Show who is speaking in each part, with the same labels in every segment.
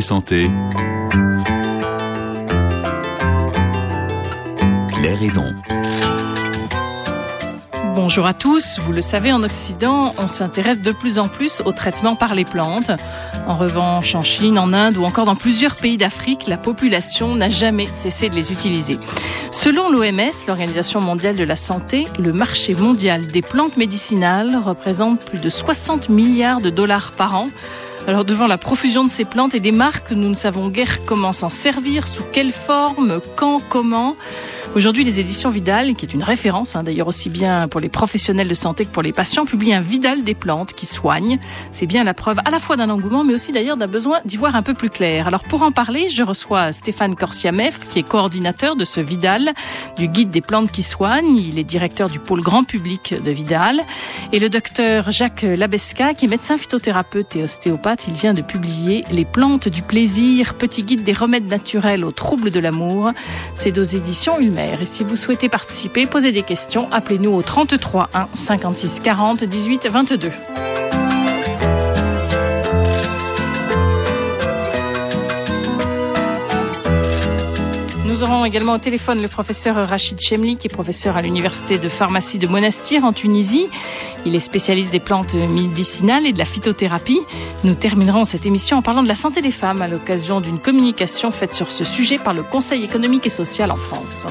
Speaker 1: Santé. Claire.
Speaker 2: Bonjour à tous. Vous le savez, en Occident, on s'intéresse de plus en plus au traitement par les plantes. En revanche, en Chine, en Inde ou encore dans plusieurs pays d'Afrique, la population n'a jamais cessé de les utiliser. Selon l'OMS, l'Organisation mondiale de la santé, le marché mondial des plantes médicinales représente plus de 60 milliards de dollars par an. Alors devant la profusion de ces plantes et des marques, nous ne savons guère comment s'en servir, sous quelle forme, quand, comment. Aujourd'hui, les éditions Vidal, qui est une référence hein, d'ailleurs aussi bien pour les professionnels de santé que pour les patients, publient un Vidal des plantes qui soigne. C'est bien la preuve à la fois d'un engouement, mais aussi d'ailleurs d'un besoin d'y voir un peu plus clair. Alors pour en parler, je reçois Stéphane Corsiamefre, qui est coordinateur de ce Vidal, du guide des plantes qui soignent. Il est directeur du pôle grand public de Vidal. Et le docteur Jacques Labesca, qui est médecin phytothérapeute et ostéopathe. Il vient de publier Les plantes du plaisir, petit guide des remèdes naturels aux troubles de l'amour. C'est aux éditions Ulmer. Et si vous souhaitez participer, poser des questions, appelez-nous au 33 1 56 40 18 22. Également au téléphone le professeur Rachid Chemli, qui est professeur à l'université de pharmacie de Monastir en Tunisie. Il est spécialiste des plantes médicinales et de la phytothérapie. Nous terminerons cette émission en parlant de la santé des femmes à l'occasion d'une communication faite sur ce sujet par le Conseil économique et social en France.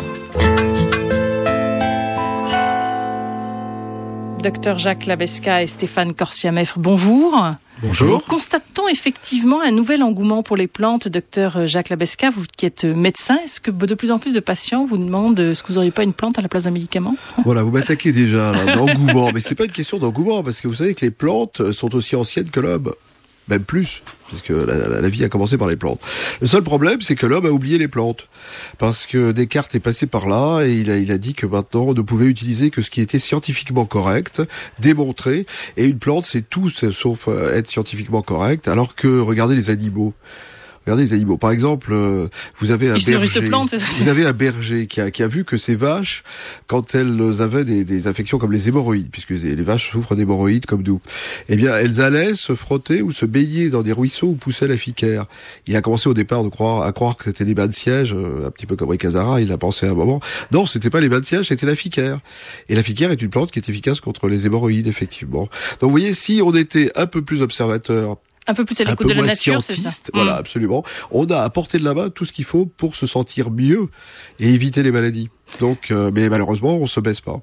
Speaker 2: Docteur Jacques Labesca et Stéphane Corsiamef, bonjour.
Speaker 3: Bonjour.
Speaker 2: Constate-t-on effectivement un nouvel engouement pour les plantes, docteur Jacques Labesca, vous qui êtes médecin, est-ce que de plus en plus de patients vous demandent est-ce que vous n'auriez pas une plante à la place d'un médicament?
Speaker 3: Voilà, vous m'attaquez déjà d'engouement, mais c'est pas une question d'engouement parce que vous savez que les plantes sont aussi anciennes que l'homme même plus, puisque la, la, vie a commencé par les plantes. Le seul problème, c'est que l'homme a oublié les plantes, parce que Descartes est passé par là et il a, il a dit que maintenant on ne pouvait utiliser que ce qui était scientifiquement correct, démontré, et une plante c'est tout sauf être scientifiquement correct, alors que regardez les animaux. Regardez les animaux. Par exemple, euh, vous avez un berger.
Speaker 2: Plantes,
Speaker 3: vous avez un berger qui a, qui a vu que ces vaches, quand elles avaient des, des infections comme les hémorroïdes, puisque les vaches souffrent d'hémorroïdes comme nous, eh bien, elles allaient se frotter ou se baigner dans des ruisseaux où poussait la ficaire. Il a commencé au départ de croire, à croire que c'était des bains de siège, euh, un petit peu comme Ricazara, il a pensé à un moment. Non, c'était pas les bains de siège, c'était la ficaire. Et la ficaire est une plante qui est efficace contre les hémorroïdes, effectivement. Donc, vous voyez, si on était un peu plus observateur
Speaker 2: un peu plus à l'écoute de la nature, c'est ça.
Speaker 3: Voilà, mmh. absolument. On a à portée de main tout ce qu'il faut pour se sentir mieux et éviter les maladies. Donc, euh, mais malheureusement, on se baisse pas.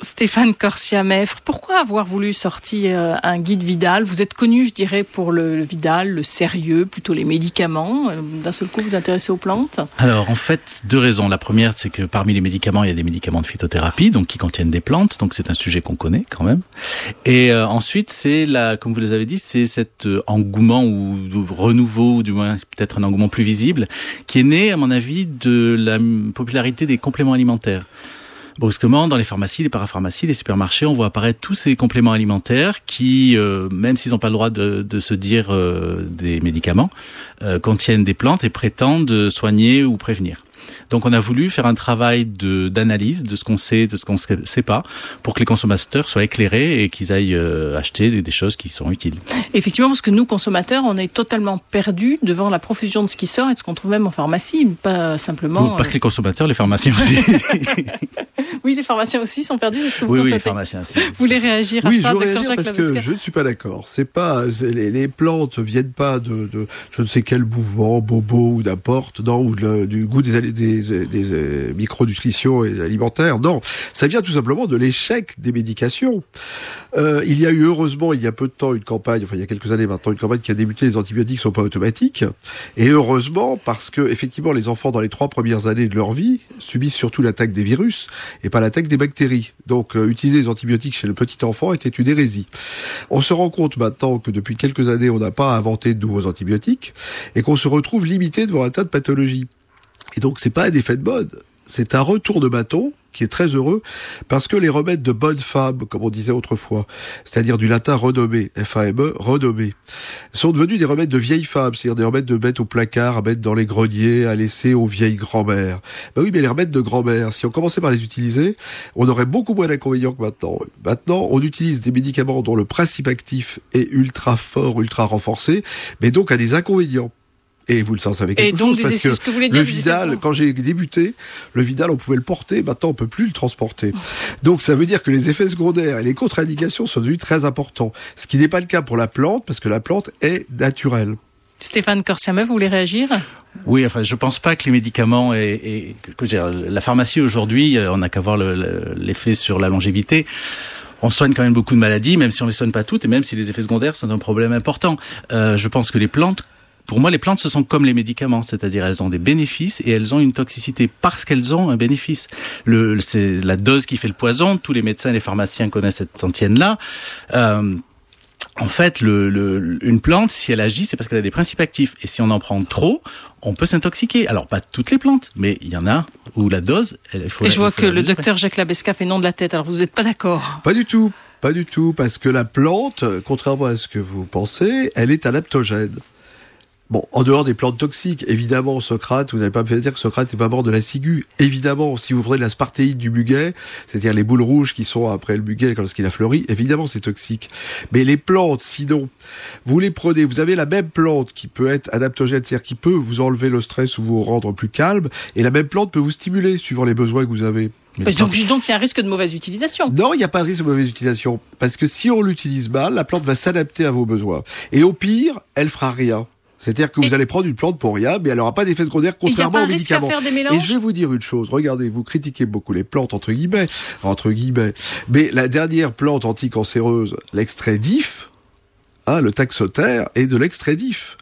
Speaker 2: Stéphane Corsia-Meffre, pourquoi avoir voulu sortir euh, un guide Vidal? Vous êtes connu, je dirais, pour le, Vidal, le sérieux, plutôt les médicaments. Euh, d'un seul coup, vous intéressez aux plantes?
Speaker 4: Alors, en fait, deux raisons. La première, c'est que parmi les médicaments, il y a des médicaments de phytothérapie, donc qui contiennent des plantes, donc c'est un sujet qu'on connaît quand même. Et euh, ensuite, c'est la, comme vous les avez dit, c'est cet engouement ou, ou renouveau, ou du moins peut-être un engouement plus visible, qui est né, à mon avis, de la popularité des compléments alimentaires brusquement, dans les pharmacies, les parapharmacies, les supermarchés, on voit apparaître tous ces compléments alimentaires qui, euh, même s'ils n'ont pas le droit de, se dire euh, des médicaments, euh, contiennent des plantes et prétendent soigner ou prévenir. Donc on a voulu faire un travail de d'analyse de ce qu'on sait, de ce qu'on ne sait pas, pour que les consommateurs soient éclairés et qu'ils aillent euh, acheter des, des, choses qui sont utiles.
Speaker 2: Effectivement, parce que nous, consommateurs, on est totalement perdus devant la profusion de ce qui sort et de ce qu'on trouve même en pharmacie, pas simplement...
Speaker 4: pas que les consommateurs, les pharmaciens aussi.
Speaker 2: oui, les pharmaciens aussi sont perdus, est-ce que vous
Speaker 4: Oui,
Speaker 2: oui,
Speaker 4: les pharmaciens aussi.
Speaker 2: Vous voulez réagir
Speaker 3: oui,
Speaker 2: à ça,
Speaker 3: je réagir parce que je ne suis pas d'accord. C'est pas... Les, les, plantes viennent pas de, de, je ne sais quel mouvement, bobo ou n'importe, non, ou du goût des, des, des, des micronutrition et alimentaire. Non, ça vient tout simplement de l'échec des médications. Euh, il y a eu heureusement il y a peu de temps une campagne, enfin il y a quelques années maintenant, une campagne qui a débuté. Les antibiotiques sont pas automatiques, et heureusement parce que effectivement les enfants dans les trois premières années de leur vie subissent surtout l'attaque des virus et pas l'attaque des bactéries. Donc euh, utiliser les antibiotiques chez le petit enfant était une hérésie. On se rend compte maintenant que depuis quelques années on n'a pas inventé de nouveaux antibiotiques et qu'on se retrouve limité devant un tas de pathologies. Et donc c'est pas un effet de mode, c'est un retour de bâton qui est très heureux parce que les remèdes de bonne femme, comme on disait autrefois, c'est-à-dire du latin renommé, F-A-M-E, renommé, sont devenus des remèdes de vieilles femmes, c'est-à-dire des remèdes de mettre au placard, à mettre dans les greniers, à laisser aux vieilles grand-mères. Ben oui, mais les remèdes de grand-mère, si on commençait par les utiliser, on aurait beaucoup moins d'inconvénients que maintenant. Maintenant, on utilise des médicaments dont le principe actif est ultra fort, ultra renforcé, mais donc a des inconvénients. Et vous le savez
Speaker 2: Et
Speaker 3: quelque
Speaker 2: donc,
Speaker 3: chose
Speaker 2: des
Speaker 3: parce que
Speaker 2: ce que vous voulez
Speaker 3: le
Speaker 2: dire,
Speaker 3: Vidal, quand j'ai débuté, le Vidal, on pouvait le porter. Maintenant, on peut plus le transporter. Donc, ça veut dire que les effets secondaires et les contre-indications sont devenus très importants. Ce qui n'est pas le cas pour la plante, parce que la plante est naturelle.
Speaker 2: Stéphane Corsiameuf, vous voulez réagir?
Speaker 4: Oui, enfin, je pense pas que les médicaments et, et que, dire, la pharmacie aujourd'hui, euh, on n'a qu'à voir le- le- l'effet sur la longévité. On soigne quand même beaucoup de maladies, même si on les soigne pas toutes, et même si les effets secondaires sont un problème important. Euh, je pense que les plantes, pour moi, les plantes, ce sont comme les médicaments, c'est-à-dire elles ont des bénéfices et elles ont une toxicité parce qu'elles ont un bénéfice. Le, c'est la dose qui fait le poison. Tous les médecins et les pharmaciens connaissent cette antienne-là. Euh, en fait, le, le- une plante, si elle agit, c'est parce qu'elle a des principes actifs. Et si on en prend trop, on peut s'intoxiquer. Alors, pas toutes les plantes, mais il y en a où la dose, elle, faut
Speaker 2: Et
Speaker 4: la-
Speaker 2: je vois que le docteur Jacques Labesca fait non de la tête, alors vous n'êtes pas d'accord
Speaker 3: Pas du tout. Pas du tout, parce que la plante, contrairement à ce que vous pensez, elle est adaptogène. Bon, en dehors des plantes toxiques, évidemment, Socrate, vous n'allez pas me faire dire que Socrate n'est pas mort de la ciguë. Évidemment, si vous prenez la spartéide du muguet, c'est-à-dire les boules rouges qui sont après le muguet lorsqu'il a fleuri, évidemment, c'est toxique. Mais les plantes, sinon, vous les prenez, vous avez la même plante qui peut être adaptogène, c'est-à-dire qui peut vous enlever le stress ou vous rendre plus calme, et la même plante peut vous stimuler suivant les besoins que vous avez.
Speaker 4: Mais
Speaker 2: donc il y a un risque de mauvaise utilisation.
Speaker 3: Non, il n'y a pas de risque de mauvaise utilisation. Parce que si on l'utilise mal, la plante va s'adapter à vos besoins. Et au pire, elle fera rien. C'est-à-dire que vous allez prendre une plante pour rien, mais elle n'aura pas d'effet secondaire contrairement aux médicaments.
Speaker 2: faire des
Speaker 3: Et je vais vous dire une chose. Regardez, vous critiquez beaucoup les plantes entre guillemets, entre guillemets. Mais la dernière plante anticancéreuse, l'extrait d'if, hein, le taxotère, est de l'extrait d'if.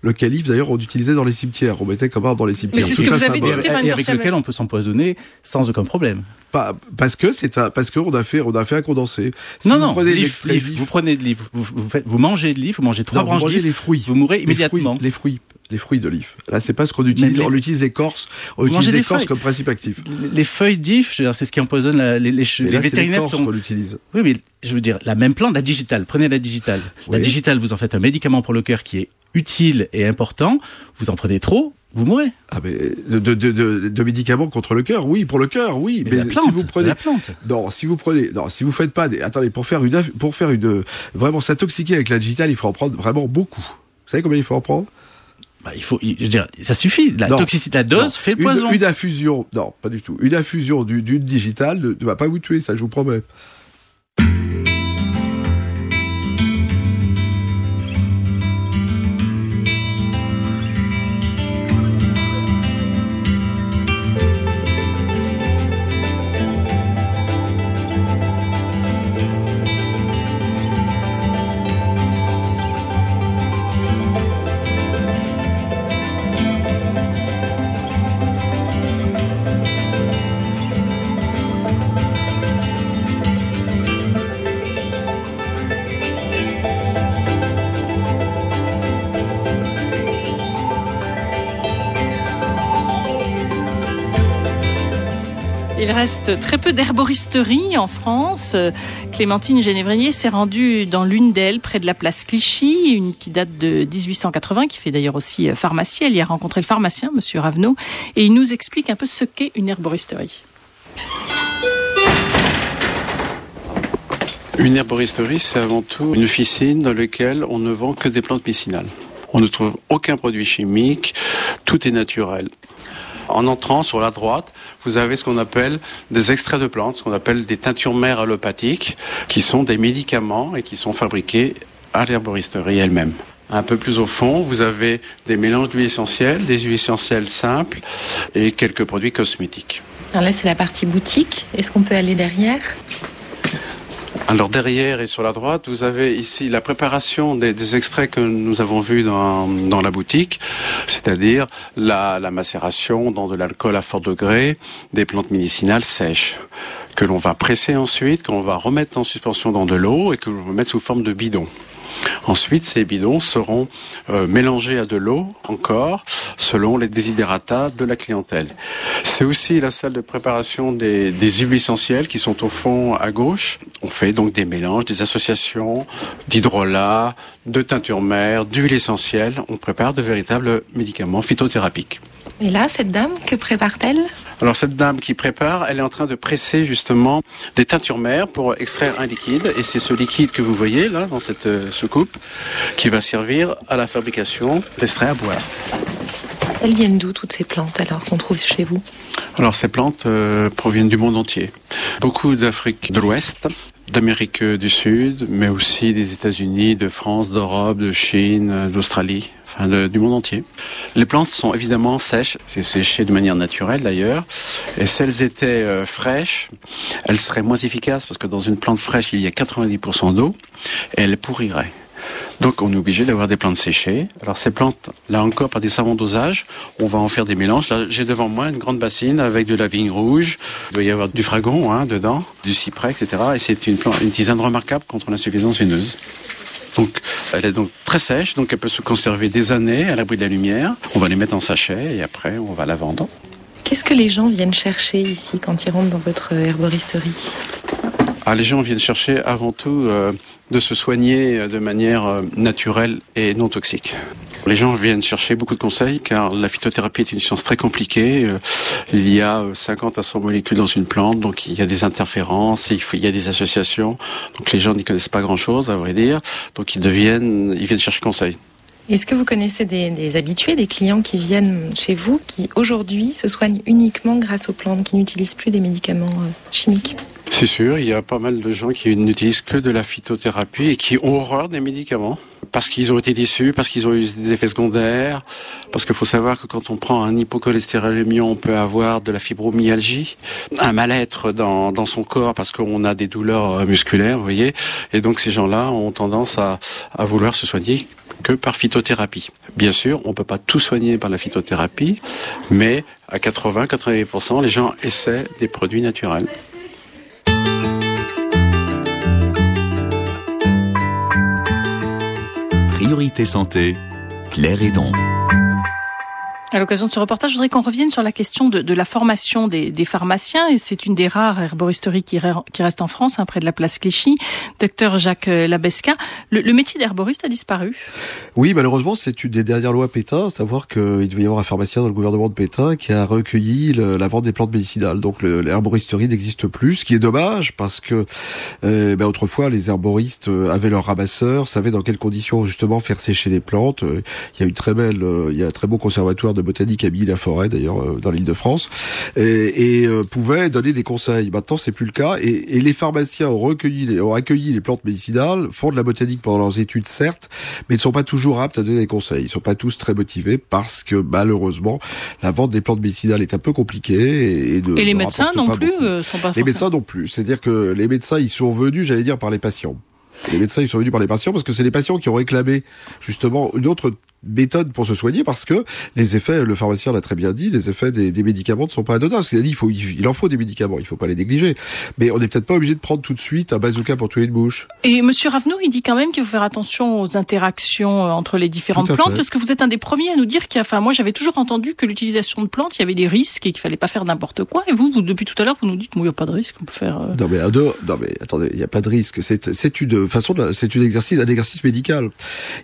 Speaker 3: Le calife, d'ailleurs, on utilisait dans les cimetières. On mettait comme arbre dans les cimetières.
Speaker 2: c'est ce que vous avez dit. Stéphane
Speaker 4: et avec lequel on peut s'empoisonner sans aucun problème.
Speaker 3: Pas- parce que c'est un, parce qu'on a fait, on a fait un condensé. Si
Speaker 4: non,
Speaker 3: vous
Speaker 4: non,
Speaker 3: prenez d'if,
Speaker 4: vous prenez de l'if, vous, vous, faites- vous mangez de l'if, vous mangez trois
Speaker 3: non,
Speaker 4: branches
Speaker 3: mangez
Speaker 4: d'if,
Speaker 3: les fruits.
Speaker 4: vous mourrez
Speaker 3: Les
Speaker 4: immédiatement.
Speaker 3: fruits, les fruits, les fruits de l'if. Là, c'est pas ce qu'on utilise.
Speaker 4: Mais les-
Speaker 3: On utilise l'écorce. On
Speaker 4: Vous
Speaker 3: utilise l'écorce comme principe actif.
Speaker 4: Les feuilles d'if, c'est ce qui empoisonne la- les, les, che-
Speaker 3: Mais
Speaker 4: les
Speaker 3: là,
Speaker 4: vétérinaires sont.
Speaker 3: qu'on utilise.
Speaker 4: Oui, mais je veux dire, la même plante, la digitale. Prenez la digitale. La digitale, vous en faites un médicament pour le cœur qui est utile et important. Vous en prenez trop, vous mourrez.
Speaker 3: Ah, mais de, de, de, médicaments contre le cœur, oui, pour le cœur, oui.
Speaker 4: Mais,
Speaker 3: Mais,
Speaker 4: la plante,
Speaker 3: si vous prenez,
Speaker 4: la plante.
Speaker 3: non, si vous prenez, non, si vous faites pas des, attendez, pour faire une, pour faire une, vraiment s'intoxiquer avec la digitale, il faut en prendre vraiment beaucoup. Vous savez combien il faut en prendre?
Speaker 4: Bah, il faut, je veux dire, ça suffit. La
Speaker 3: Non.
Speaker 4: toxicité, la dose
Speaker 3: Non.
Speaker 4: fait le poison.
Speaker 3: Une infusion, non, pas du tout. Une infusion du- d'une digitale ne, ne va pas vous tuer, ça je vous promets.
Speaker 2: Reste très peu d'herboristeries en France. Euh, Clémentine Génévrier s'est rendue dans l'une d'elles, près de la place Clichy, une qui date de 1880, qui fait d'ailleurs aussi euh, pharmacie. Elle y a rencontré le pharmacien, Monsieur Ravenot, et il nous explique un peu ce qu'est une herboristerie.
Speaker 1: Une herboristerie, c'est avant tout une officine dans laquelle on ne vend que des plantes médicinales. On ne trouve aucun produit chimique, tout est naturel. En entrant sur la droite, vous avez ce qu'on appelle des extraits de plantes, ce qu'on appelle des teintures mères allopathiques, qui sont des médicaments et qui sont fabriqués à l'herboristerie elle-même. Un peu plus au fond, vous avez des mélanges d'huiles essentielles, des huiles essentielles simples et quelques produits cosmétiques.
Speaker 5: Alors là, c'est la partie boutique. Est-ce qu'on peut aller derrière?
Speaker 1: Alors derrière et sur la droite, vous avez ici la préparation des, extraits que nous avons vus dans, dans la boutique, c'est-à-dire la, la macération dans de l'alcool à fort degré des plantes médicinales sèches que l'on va presser ensuite, que l'on va remettre en suspension dans de l'eau et que l'on va mettre sous forme de bidon. Ensuite, ces bidons seront euh, mélangés à de l'eau encore, selon les désidératas de la clientèle. C'est aussi la salle de préparation des, huiles essentielles qui sont au fond à gauche. On fait donc des mélanges, des associations d'hydrolat, de teinture mère, d'huile essentielle. On prépare de véritables médicaments phytothérapiques.
Speaker 5: Et là, cette dame, que prépare-t-elle?
Speaker 1: Alors cette dame qui prépare, elle est en train de presser justement des teintures mères pour extraire un liquide. Et c'est ce liquide que vous voyez là, dans cette euh, soucoupe, qui va servir à la fabrication d'extraits à boire.
Speaker 5: Elles viennent d'où toutes ces plantes alors qu'on trouve chez vous?
Speaker 1: Alors ces plantes euh, proviennent du monde entier. Beaucoup d'Afrique de l'Ouest, d'Amérique du Sud, mais aussi des États-Unis, de France, d'Europe, de Chine, d'Australie, du monde entier. Les plantes sont évidemment sèches, c'est séché de manière naturelle d'ailleurs, et si elles étaient euh, fraîches, elles seraient moins efficaces parce que dans une plante fraîche il y a 90% d'eau, et elles pourriraient. Donc on est obligé d'avoir des plantes séchées. Alors ces plantes, là encore, par des savants dosages, on va en faire des mélanges. Là, j'ai devant moi une grande bassine avec de la vigne rouge. Il doit y avoir du fragon hein, dedans, du cyprès, etc. Et c'est une, plante, une tisane remarquable contre l'insuffisance veineuse. Donc, elle est donc très sèche, donc elle peut se conserver des années à l'abri de la lumière. On va les mettre en sachet et après on va la vendre.
Speaker 5: Qu'est-ce que les gens viennent chercher ici quand ils rentrent dans votre herboristerie?
Speaker 1: Ah, les gens viennent chercher avant tout euh, de se soigner euh, de manière euh, naturelle et non toxique. Les gens viennent chercher beaucoup de conseils car la phytothérapie est une science très compliquée. Il y a euh, 50 à 100 molécules dans une plante, donc il y a des interférences, il, y a des associations. Donc les gens n'y connaissent pas grand-chose, à vrai dire. Donc ils ils viennent chercher conseil.
Speaker 5: Est-ce que vous connaissez des, habitués, des clients qui viennent chez vous, qui aujourd'hui se soignent uniquement grâce aux plantes, qui n'utilisent plus des médicaments euh, chimiques?
Speaker 1: C'est sûr, il y a pas mal de gens qui n'utilisent que de la phytothérapie et qui ont horreur des médicaments parce qu'ils ont été déçus, parce qu'ils ont eu des effets secondaires, parce qu'il faut savoir que quand on prend un hypocholestérolémie, on peut avoir de la fibromyalgie, un mal-être dans, dans son corps parce qu'on a des douleurs euh, musculaires, vous voyez, et donc ces gens-là ont tendance à, vouloir se soigner que par phytothérapie. Bien sûr, on peut pas tout soigner par la phytothérapie, mais à 80-90%, les gens essaient des produits naturels.
Speaker 6: Priorité santé, Claire Hédon.
Speaker 2: À l'occasion de ce reportage, je voudrais qu'on revienne sur la question de, de la formation des, des, pharmaciens. Et c'est une des rares herboristeries qui, qui reste en France, hein, près de la place Clichy. Docteur Jacques Labesca, le, le métier d'herboriste a disparu
Speaker 3: Oui, malheureusement, c'est une des dernières lois Pétain, à savoir qu'il devait y avoir un pharmacien dans le gouvernement de Pétain qui a recueilli la vente des plantes médicinales. Donc l'herboristerie n'existe plus, ce qui est dommage parce que euh, ben, autrefois les herboristes avaient leurs ramasseurs, savaient dans quelles conditions justement faire sécher les plantes. Il y a une très belle, il y a un très beau conservatoire de botanique à Billy-la-Forêt, d'ailleurs dans l'île de France, et, et euh, pouvaient donner des conseils. Maintenant, c'est plus le cas, et, et les pharmaciens ont recueilli, ont accueilli les plantes médicinales, font de la botanique pendant leurs études, certes, mais ne sont pas toujours aptes à donner des conseils. Ils sont pas tous très motivés parce que malheureusement, la vente des plantes médicinales est un peu compliquée et, de,
Speaker 2: et les médecins non plus euh, sont pas
Speaker 3: les médecins non plus. C'est-à-dire que les médecins, ils sont venus, j'allais dire, par les patients. Les médecins, ils sont venus par les patients parce que c'est les patients qui ont réclamé justement une autre méthode pour se soigner parce que les effets, le pharmacien l'a très bien dit, les effets des, des médicaments ne sont pas anodins. C'est-à-dire il faut, il en faut des médicaments, il faut pas les négliger. Mais on n'est peut-être pas obligé de prendre tout de suite un bazooka pour tuer une bouche.
Speaker 2: Et Monsieur Ravenot, il dit quand même qu'il faut faire attention aux interactions euh, entre les différentes plantes,
Speaker 3: fait.
Speaker 2: parce que vous êtes un des premiers à nous dire qu'il y a, enfin moi j'avais toujours entendu que l'utilisation de plantes, il y avait des risques et qu'il fallait pas faire n'importe quoi. Et vous, vous depuis tout à l'heure, vous nous dites, il n'y a pas de risque, on peut faire. Euh...
Speaker 3: Non mais non mais attendez, il n'y a pas de risque. C'est c'est une façon, c'est une exercice, un exercice médical.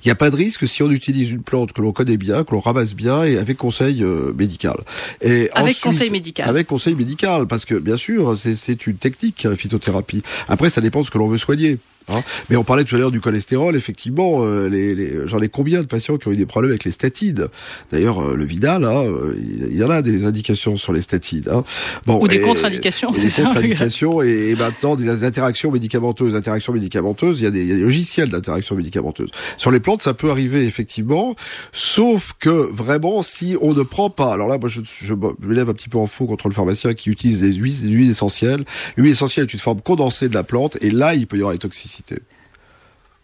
Speaker 3: Il n'y a pas de risque si on utilise une plante que l'on connaît bien, que l'on ramasse bien et avec conseil euh, médical. Et
Speaker 2: avec
Speaker 3: ensuite,
Speaker 2: conseil médical.
Speaker 3: Avec conseil médical, parce que bien sûr, c'est une technique la phytothérapie. Après, ça dépend de ce que l'on veut soigner. Hein Mais on parlait tout à l'heure du cholestérol, effectivement, euh, les, les, j'en ai combien de patients qui ont eu des problèmes avec les statines? D'ailleurs, euh, le Vidal, hein, il, il y en a des indications sur les statines. Hein.
Speaker 2: Bon, Ou des contre-indications, c'est
Speaker 3: ça. Contre-indications et, et, maintenant des interactions médicamenteuses. Interactions médicamenteuses, il y a des, il y a des logiciels d'interaction médicamenteuse. Sur les plantes, ça peut arriver effectivement, sauf que vraiment, si on ne prend pas, alors là, moi, je, je me lève un petit peu en faux contre le pharmacien qui utilise des huiles, des huiles essentielles. L'huile essentielle est une forme condensée de la plante, et là, il peut y avoir des toxicités.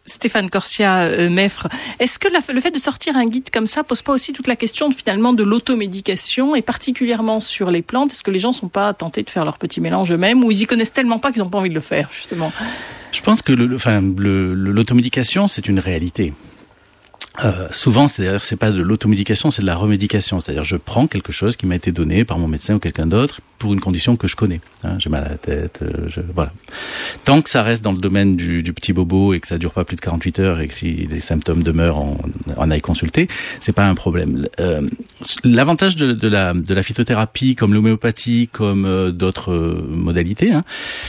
Speaker 2: Stéphane Corsia euh, Meffre, est-ce que la, le fait de sortir un guide comme ça pose pas aussi toute la question de, finalement de l'automédication et particulièrement sur les plantes? Est-ce que les gens sont pas tentés de faire leur petit mélange eux-mêmes ou ils y connaissent tellement pas qu'ils n'ont pas envie de le faire justement?
Speaker 4: Je pense que le, enfin, l'automédication c'est une réalité. Euh, souvent, c'est d'ailleurs c'est pas de l'automédication, c'est de la remédication. C'est-à-dire, je prends quelque chose qui m'a été donné par mon médecin ou quelqu'un d'autre pour une condition que je connais. Hein, j'ai mal à la tête, euh, je, voilà. Tant que ça reste dans le domaine du, du, petit bobo et que ça dure pas plus de 48 heures et que si les symptômes demeurent, on, on aille consulter, c'est pas un problème. Euh, L'avantage de, la, de la phytothérapie, comme l'homéopathie, comme euh, d'autres modalités, hein,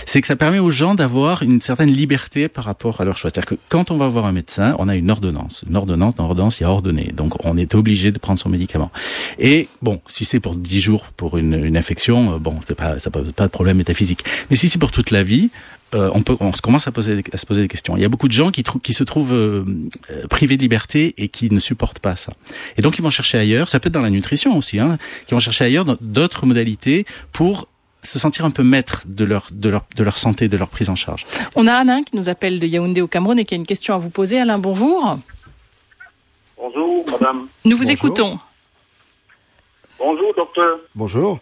Speaker 4: c'est que ça permet aux gens d'avoir une certaine liberté par rapport à leur choix. C'est-à-dire que quand on va voir un médecin, on a une ordonnance. Une ordonnance, ordonnance, il y a ordonné. Donc on est obligé de prendre son médicament. Et bon, si c'est pour 10 jours pour une, infection, bon, c'est pas, ça pose pas de problème métaphysique. Mais si c'est pour toute la vie, euh, on, peut, commence à, poser, à se poser des questions. Il y a beaucoup de gens qui, qui se trouvent euh, privés de liberté et qui ne supportent pas ça. Et donc ils vont chercher ailleurs, ça peut être dans la nutrition aussi, hein, qui vont chercher ailleurs d'autres modalités pour se sentir un peu maître de leur, de, leur, de leur santé, de leur prise en charge.
Speaker 2: On a Alain qui nous appelle de Yaoundé au Cameroun et qui a une question à vous poser. Alain, bonjour.
Speaker 7: Bonjour, madame.
Speaker 2: Nous vous
Speaker 3: Bonjour.
Speaker 2: écoutons.
Speaker 7: Bonjour, docteur.
Speaker 3: Bonjour.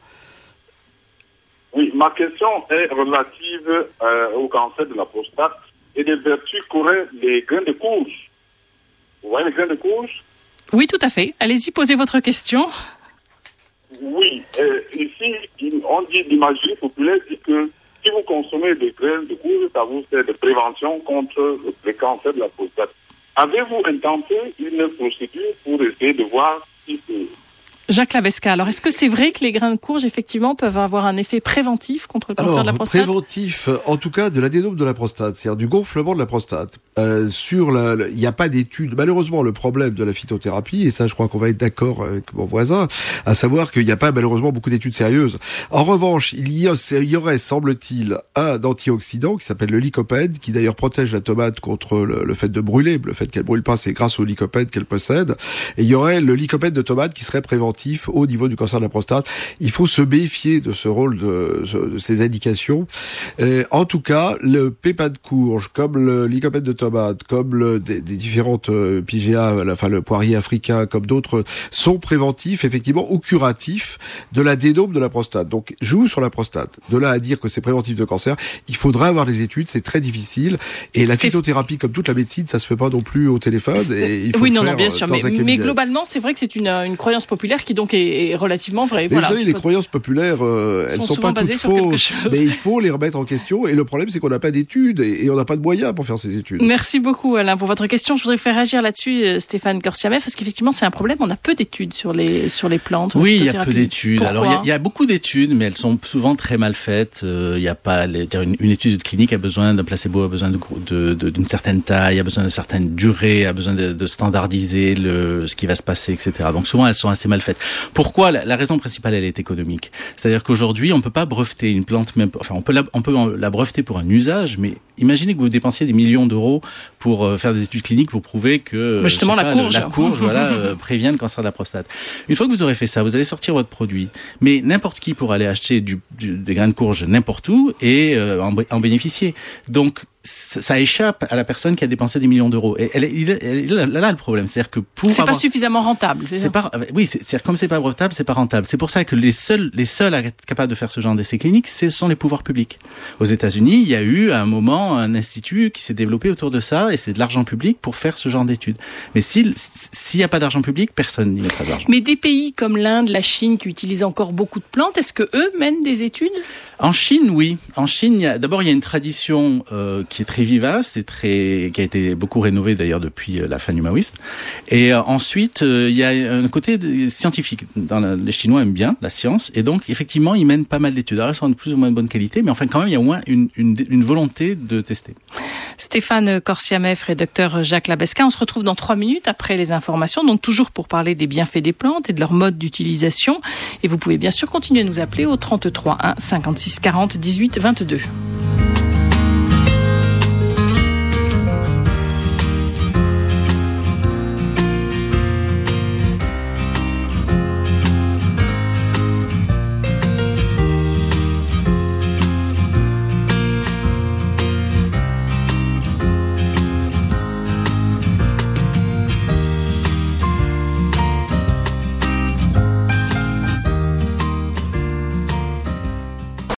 Speaker 7: Oui, ma question est relative euh, au cancer de la prostate et des vertus qu'auraient les grains de courge. Vous voyez les grains de courge
Speaker 2: Oui, tout à fait. Allez-y, posez votre question.
Speaker 7: Oui, euh, ici, on dit l'imagerie populaire dit que si vous consommez des graines de courge, ça vous sert de prévention contre le cancer de la prostate. Avez-vous intenté une procédure pour essayer de voir si c'est
Speaker 2: Jacques Lavesca, alors est-ce que c'est vrai que les grains de courge, effectivement, peuvent avoir un effet préventif contre le cancer
Speaker 3: Alors,
Speaker 2: de la prostate?
Speaker 3: préventif, en tout cas, de l'adénome de la prostate, c'est-à-dire du gonflement de la prostate. Euh, sur il n'y a pas d'études. Malheureusement, le problème de la phytothérapie, et ça, je crois qu'on va être d'accord avec mon voisin, à savoir qu'il n'y a pas malheureusement beaucoup d'études sérieuses. En revanche, il y, aurait, semble-t-il, un antioxydant qui s'appelle le lycopède, qui d'ailleurs protège la tomate contre le, fait de brûler. Le fait qu'elle brûle pas, c'est grâce au lycopède qu'elle possède. Et il y aurait le lycopède de tomate qui serait préventif au niveau du cancer de la prostate. Il faut se méfier de ce rôle de, de ces indications. Euh, en tout cas, le pépin de courge, comme le lycopède de tomate, comme le, des, des différentes euh, PGA, la- enfin le poirier africain, comme d'autres, sont préventifs effectivement ou curatifs de l'adénome de la prostate. Donc, joue sur la prostate. De là à dire que c'est préventif de cancer, il faudra avoir des études, c'est très difficile. Et la phytothérapie, comme toute la médecine, ça se fait pas non plus au téléphone. Et il faut
Speaker 2: oui, non, non, bien
Speaker 3: euh,
Speaker 2: sûr. Mais, mais globalement, c'est vrai que c'est une, euh, une croyance populaire qui donc est, est relativement vraie.
Speaker 3: Mais
Speaker 2: voilà.
Speaker 3: vous savez, les croyances populaires, euh, elles
Speaker 2: Sont
Speaker 3: sont, pas toutes fausses, mais il faut les remettre en question. Et le problème, c'est qu'on n'a pas d'études et, et on n'a pas de moyens pour faire ces études.
Speaker 2: Merci beaucoup Alain pour votre question. Je voudrais faire réagir là-dessus euh, Stéphane Korsiamev parce qu'effectivement c'est un problème. On a peu d'études sur les sur les plantes. sur
Speaker 4: Oui, il y a peu d'études. Alors, il y a- il y, a beaucoup d'études, mais elles sont souvent très mal faites. Euh, Il y a pas, les- une, une étude clinique a besoin d'un placebo, a besoin de gro- de- de- d'une certaine taille, a besoin d'une certaine durée, a besoin de, standardiser le, ce qui va se passer, etc. Donc souvent, elles sont assez mal faites. Pourquoi? La, la raison principale, elle est économique. C'est-à-dire qu'aujourd'hui, on peut pas breveter une plante, même, enfin, on peut la, on peut la breveter pour un usage, mais imaginez que vous dépensiez des millions d'euros pour euh, faire des études cliniques pour prouver que euh,
Speaker 2: Mais justement, la
Speaker 4: pas,
Speaker 2: courge.
Speaker 4: la courge, voilà, euh, prévient le cancer de la prostate. Une fois que vous aurez fait ça, vous allez sortir votre produit. Mais n'importe qui pourra aller acheter du, du- des grains de courge n'importe où et euh, en, en bénéficier. Donc ça, échappe à la personne qui a dépensé des millions d'euros. Et elle, il là, là le problème, c'est-à-dire que pour
Speaker 2: C'est pas suffisamment rentable. C'est
Speaker 4: pas, oui, c'est, comme c'est pas brevetable, c'est pas rentable. C'est pour ça que les seuls, les seuls à être capables de faire ce genre d'essais cliniques, ce sont les pouvoirs publics. Aux États-Unis, il y a eu à un moment un institut qui s'est développé autour de ça, et c'est de l'argent public pour faire ce genre d'études. Mais s'il, s'il n'y a pas d'argent public, personne n'y mettra d'argent.
Speaker 2: Mais des pays comme l'Inde, la Chine, qui utilisent encore beaucoup de plantes, est-ce que eux mènent des études?
Speaker 4: En Chine, oui. En Chine, il y a- d'abord, il y a une tradition euh, qui est très vivace et très, qui a été beaucoup rénovée d'ailleurs depuis euh, la fin du maoïsme. Et euh, ensuite, euh, il y a un côté scientifique. Les Chinois aiment bien la science et donc effectivement, ils mènent pas mal d'études. Alors, elles sont de plus ou moins bonne qualité, mais enfin, quand même, il y a au moins une, volonté de tester.
Speaker 2: Stéphane Korsiamev et docteur Jacques Labesca. On se retrouve dans trois minutes après les informations, donc toujours pour parler des bienfaits des plantes et de leur mode d'utilisation. Et vous pouvez bien sûr continuer à nous appeler au 33 1 56 40 18 22.